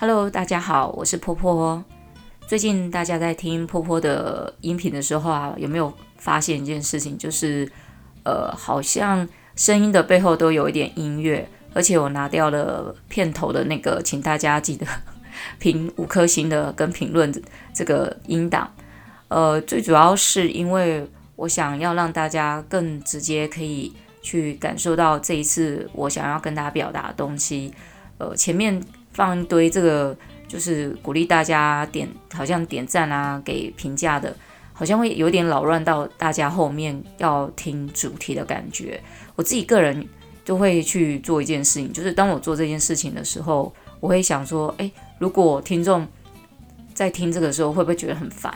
Hello，大家好，我是波波。最近大家在听波波的音频的时候啊，有没有发现一件事情？就是呃，好像声音的背后都有一点音乐，而且我拿掉了片头的那个，请大家记得 评五颗星的跟评论这个音档。呃，最主要是因为我想要让大家更直接可以去感受到这一次我想要跟大家表达的东西。呃，前面。放一堆这个，就是鼓励大家点，好像点赞啊，给评价的，好像会有点扰乱到大家后面要听主题的感觉。我自己个人就会去做一件事情，就是当我做这件事情的时候，我会想说，诶，如果听众在听这个时候会不会觉得很烦？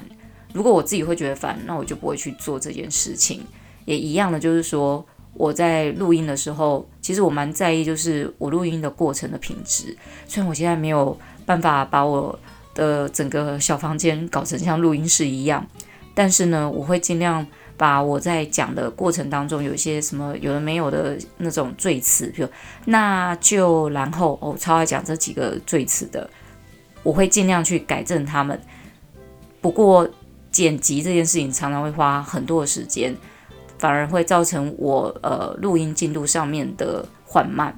如果我自己会觉得烦，那我就不会去做这件事情。也一样的，就是说。我在录音的时候，其实我蛮在意，就是我录音的过程的品质。虽然我现在没有办法把我的整个小房间搞成像录音室一样，但是呢，我会尽量把我在讲的过程当中有一些什么有的没有的那种赘词，比如那就然后，我超爱讲这几个赘词的，我会尽量去改正他们。不过剪辑这件事情常常会花很多的时间。反而会造成我呃录音进度上面的缓慢，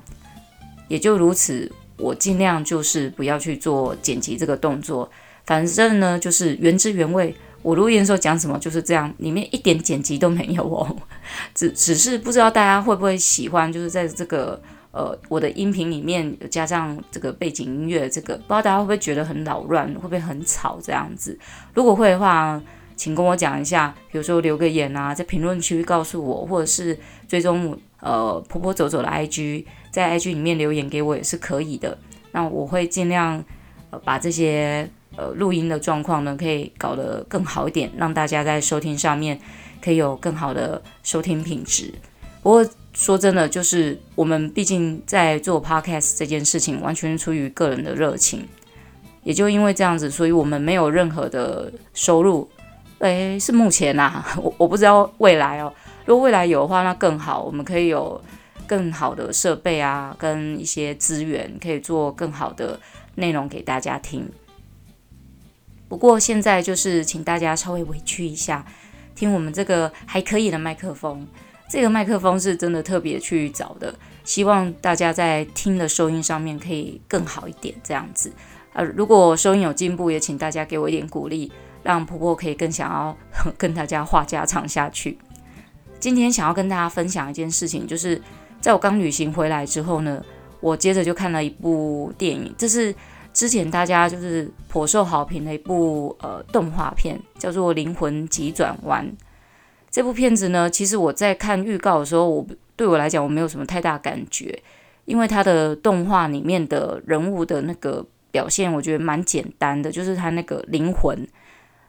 也就如此，我尽量就是不要去做剪辑这个动作。反正呢，就是原汁原味，我录音的时候讲什么就是这样，里面一点剪辑都没有哦。只只是不知道大家会不会喜欢，就是在这个呃我的音频里面加上这个背景音乐，这个不知道大家会不会觉得很扰乱，会不会很吵这样子？如果会的话。请跟我讲一下，比如说留个言啊，在评论区告诉我，或者是追踪呃婆婆走走的 IG，在 IG 里面留言给我也是可以的。那我会尽量呃把这些呃录音的状况呢，可以搞得更好一点，让大家在收听上面可以有更好的收听品质。不过说真的，就是我们毕竟在做 Podcast 这件事情，完全出于个人的热情，也就因为这样子，所以我们没有任何的收入。诶，是目前呐、我我不知道未来哦。如果未来有的话，那更好，我们可以有更好的设备啊，跟一些资源，可以做更好的内容给大家听。不过现在就是请大家稍微委屈一下，听我们这个还可以的麦克风。这个麦克风是真的特别去找的，希望大家在听的收音上面可以更好一点，这样子。呃，如果收音有进步，也请大家给我一点鼓励。让婆婆可以更想要跟大家话家常下去。今天想要跟大家分享一件事情，就是在我刚旅行回来之后呢，我接着就看了一部电影，这是之前大家就是颇受好评的一部呃动画片，叫做《灵魂急转弯》。这部片子呢，其实我在看预告的时候，我对我来讲我没有什么太大感觉，因为它的动画里面的人物的那个表现，我觉得蛮简单的，就是他那个灵魂。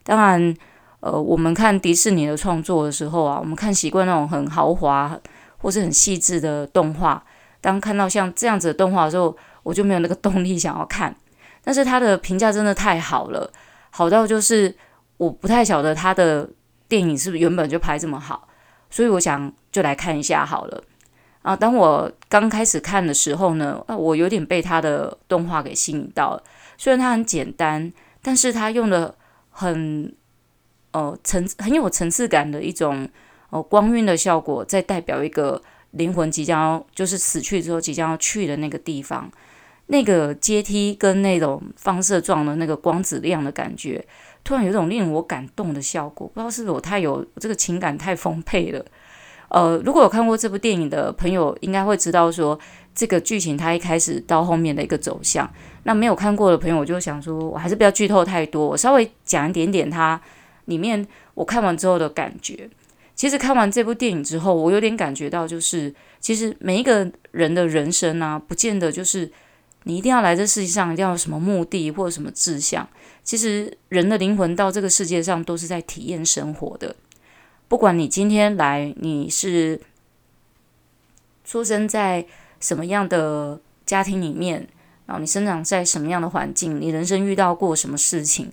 当然，呃，我们看迪士尼的创作的时候啊，我们看习惯那种很豪华或是很细致的动画。当看到像这样子的动画的时候，我就没有那个动力想要看。但是它的评价真的太好了，好到就是我不太晓得它的电影是不是原本就拍这么好，所以我想就来看一下好了。啊，当我刚开始看的时候呢，啊我有点被他的动画给吸引到了。虽然它很简单，但是它用的。很，呃，层很有层次感的一种，呃，光晕的效果，在代表一个灵魂即将要，就是死去之后即将要去的那个地方，那个阶梯跟那种放射状的那个光子亮的感觉，突然有种令我感动的效果。不知道是不是我太有这个情感太丰沛了。呃，如果有看过这部电影的朋友，应该会知道说这个剧情它一开始到后面的一个走向。那没有看过的朋友，我就想说，我还是不要剧透太多，我稍微讲一点点它里面我看完之后的感觉。其实看完这部电影之后，我有点感觉到，就是其实每一个人的人生啊，不见得就是你一定要来这世界上，一定要有什么目的或者什么志向。其实人的灵魂到这个世界上都是在体验生活的。不管你今天来，你是出生在什么样的家庭里面。然后你生长在什么样的环境，你人生遇到过什么事情，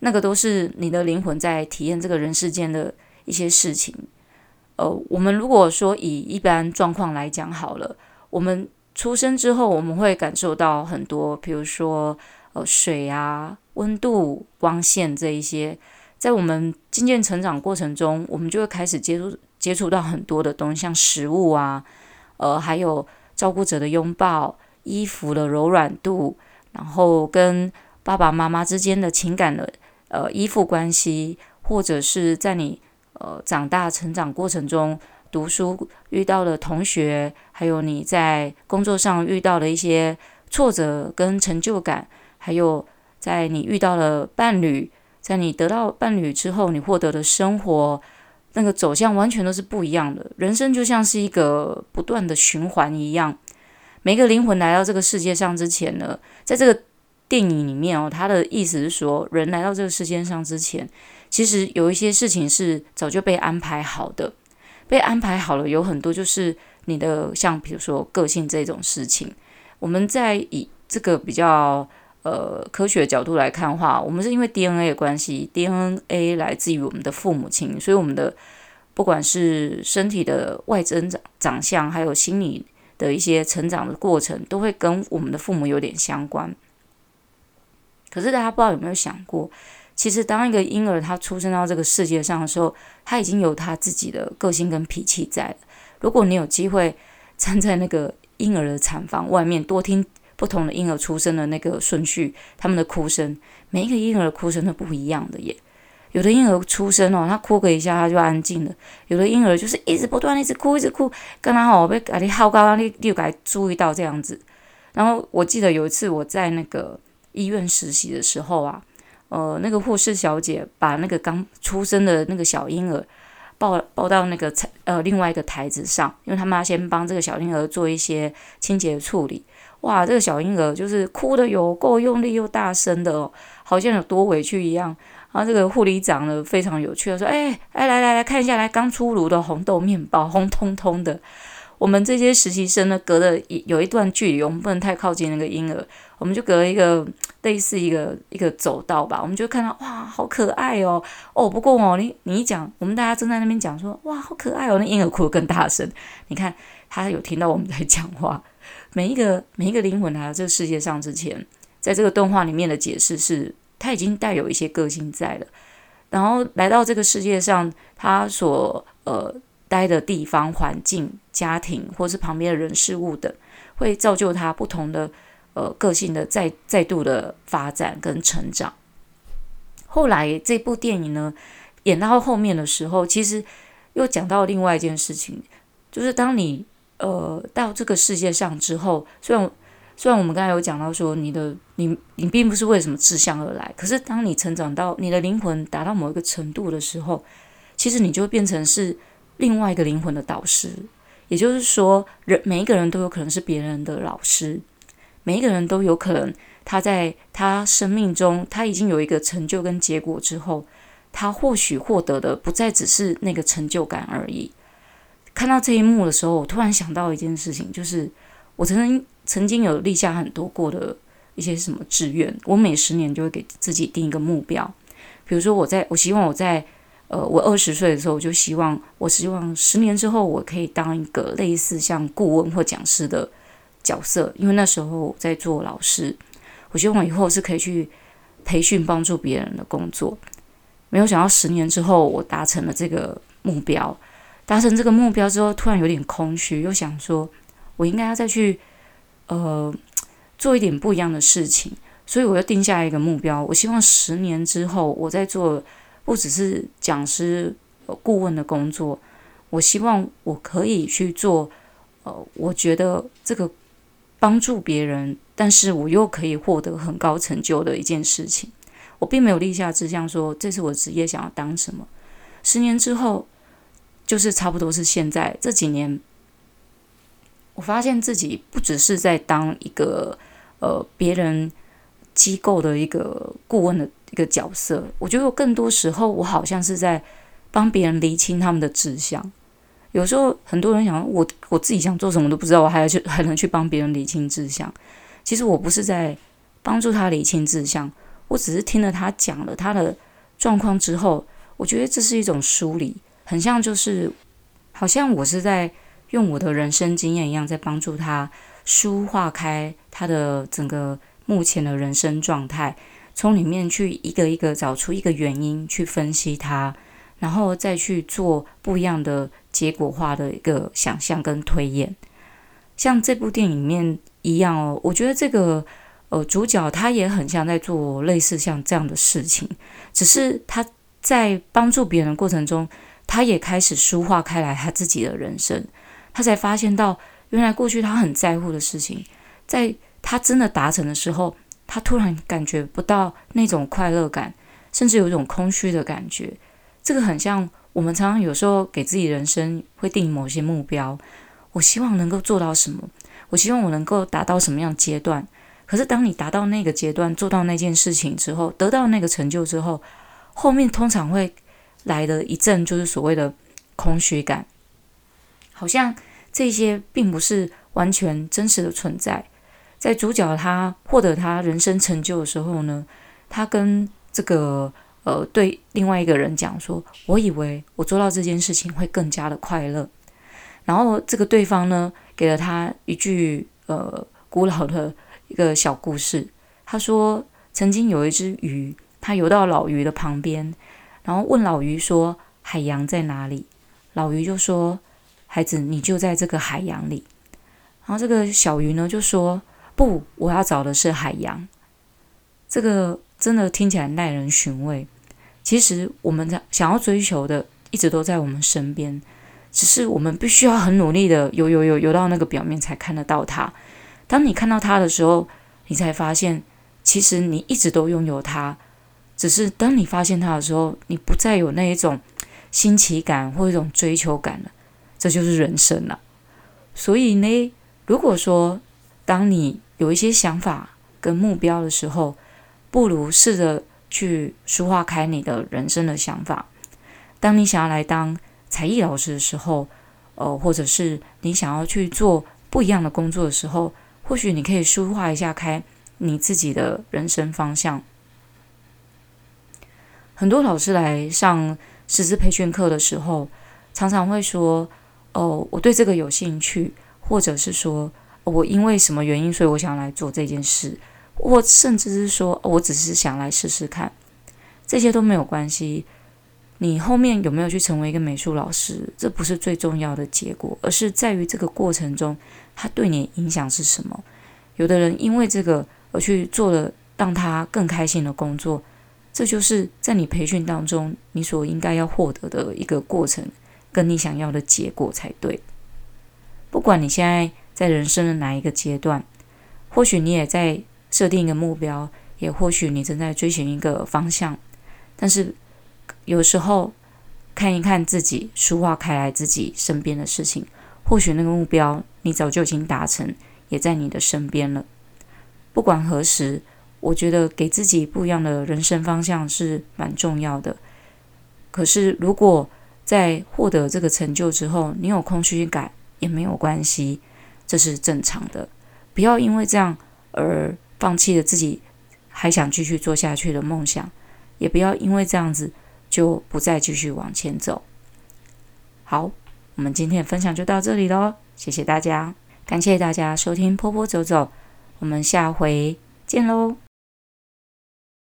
那个都是你的灵魂在体验这个人世间的一些事情。呃，我们如果说以一般状况来讲好了，我们出生之后，我们会感受到很多，比如说呃水啊、温度、光线这一些，在我们渐渐成长过程中，我们就会开始接触接触到很多的东西，像食物啊，呃，还有照顾者的拥抱、衣服的柔软度，然后跟爸爸妈妈之间的情感的呃依附关系，或者是在你呃长大成长过程中。读书遇到的同学，还有你在工作上遇到的一些挫折跟成就感，还有在你遇到了伴侣，在你得到伴侣之后，你获得的生活那个走向完全都是不一样的。人生就像是一个不断的循环一样。每个灵魂来到这个世界上之前呢，在这个电影里面哦，他的意思是说，人来到这个世界上之前，其实有一些事情是早就被安排好的。被安排好了，有很多就是你的，像比如说个性这种事情。我们在以这个比较呃科学的角度来看的话，我们是因为 DNA 的关系，DNA 来自于我们的父母亲，所以我们的不管是身体的外增长长相，还有心理的一些成长的过程，都会跟我们的父母有点相关。可是大家不知道有没有想过？其实，当一个婴儿他出生到这个世界上的时候，他已经有他自己的个性跟脾气在了。如果你有机会站在那个婴儿的产房外面，多听不同的婴儿出生的那个顺序，他们的哭声，每一个婴儿的哭声都不一样的耶。有的婴儿出生哦，他哭个一下他就安静了；有的婴儿就是一直不断一直哭，一直哭，刚刚好被给你好高，你你有该注意到这样子。然后我记得有一次我在那个医院实习的时候啊。呃，那个护士小姐把那个刚出生的那个小婴儿抱抱到那个呃另外一个台子上，因为他们要先帮这个小婴儿做一些清洁处理。哇，这个小婴儿就是哭的有够用力又大声的哦，好像有多委屈一样。然后这个护理长呢非常有趣说：“哎哎，来来来看一下，来刚出炉的红豆面包，红彤彤的。”我们这些实习生呢，隔了一有一段距离，我们不能太靠近那个婴儿，我们就隔了一个类似一个一个走道吧，我们就看到哇，好可爱哦哦。不过哦，你你一讲，我们大家正在那边讲说哇，好可爱哦，那婴儿哭得更大声。你看他有听到我们在讲话。每一个每一个灵魂来到这个世界上之前，在这个动画里面的解释是，他已经带有一些个性在了，然后来到这个世界上，他所呃。待的地方、环境、家庭，或是旁边的人事物等，会造就他不同的呃个性的再再度的发展跟成长。后来这部电影呢，演到后面的时候，其实又讲到另外一件事情，就是当你呃到这个世界上之后，虽然虽然我们刚才有讲到说你的你你并不是为什么志向而来，可是当你成长到你的灵魂达到某一个程度的时候，其实你就变成是。另外一个灵魂的导师，也就是说，人每一个人都有可能是别人的老师，每一个人都有可能他在他生命中他已经有一个成就跟结果之后，他或许获得的不再只是那个成就感而已。看到这一幕的时候，我突然想到一件事情，就是我曾经曾经有立下很多过的一些什么志愿，我每十年就会给自己定一个目标，比如说我在我希望我在。呃，我二十岁的时候，我就希望，我希望十年之后，我可以当一个类似像顾问或讲师的角色，因为那时候我在做老师，我希望以后是可以去培训帮助别人的工作。没有想到十年之后，我达成了这个目标，达成这个目标之后，突然有点空虚，又想说，我应该要再去呃做一点不一样的事情，所以我又定下一个目标，我希望十年之后，我在做。不只是讲师、顾问的工作，我希望我可以去做，呃，我觉得这个帮助别人，但是我又可以获得很高成就的一件事情。我并没有立下志向说这是我职业想要当什么。十年之后，就是差不多是现在这几年，我发现自己不只是在当一个呃别人机构的一个顾问的。一个角色，我觉得更多时候我好像是在帮别人厘清他们的志向。有时候很多人想，我我自己想做什么都不知道，我还要去还能去帮别人厘清志向。其实我不是在帮助他厘清志向，我只是听了他讲了他的状况之后，我觉得这是一种梳理，很像就是好像我是在用我的人生经验一样，在帮助他抒化开他的整个。目前的人生状态，从里面去一个一个找出一个原因，去分析它，然后再去做不一样的结果化的一个想象跟推演。像这部电影里面一样哦，我觉得这个呃主角他也很像在做类似像这样的事情，只是他在帮助别人的过程中，他也开始抒化开来他自己的人生，他才发现到原来过去他很在乎的事情，在他真的达成的时候，他突然感觉不到那种快乐感，甚至有一种空虚的感觉。这个很像我们常常有时候给自己人生会定某些目标。我希望能够做到什么？我希望我能够达到什么样阶段？可是当你达到那个阶段，做到那件事情之后，得到那个成就之后，后面通常会来的一阵就是所谓的空虚感，好像这些并不是完全真实的存在。在主角他获得他人生成就的时候呢，他跟这个呃对另外一个人讲说：“我以为我做到这件事情会更加的快乐。”然后这个对方呢，给了他一句呃古老的一个小故事。他说，曾经有一只鱼，它游到老鱼的旁边，然后问老鱼说：“海洋在哪里？”老鱼就说：“孩子，你就在这个海洋里。”然后这个小鱼呢就说：“不，我要找的是海洋。”这个真的听起来耐人寻味。其实我们在想要追求的，一直都在我们身边。只是我们必须要很努力的游游游游到那个表面才看得到它。当你看到它的时候，你才发现其实你一直都拥有它。只是当你发现它的时候，你不再有那一种新奇感或一种追求感了。这就是人生了。所以呢，如果说当你有一些想法跟目标的时候，不如试着去抒化开你的人生的想法。当你想要来当才艺老师的时候，呃，或者是你想要去做不一样的工作的时候，或许你可以抒化一下开你自己的人生方向。很多老师来上师资培训课的时候，常常会说：“哦，我对这个有兴趣，或者是说我因为什么原因，所以我想来做这件事，或甚至是说我只是想来试试看，这些都没有关系。”你后面有没有去成为一个美术老师？这不是最重要的结果，而是在于这个过程中，他对你影响是什么？有的人因为这个而去做了让他更开心的工作，这就是在你培训当中你所应该要获得的一个过程，跟你想要的结果才对。不管你现在在人生的哪一个阶段，或许你也在设定一个目标，也或许你正在追寻一个方向，但是。有时候看一看自己，舒化开来自己身边的事情，或许那个目标你早就已经达成，也在你的身边了。不管何时，我觉得给自己不一样的人生方向是蛮重要的。可是，如果在获得这个成就之后，你有空虚感也没有关系，这是正常的。不要因为这样而放弃了自己还想继续做下去的梦想，也不要因为这样子。就不再继续往前走。好，我们今天的分享就到这里喽，谢谢大家，感谢大家收听波波走走，我们下回见喽。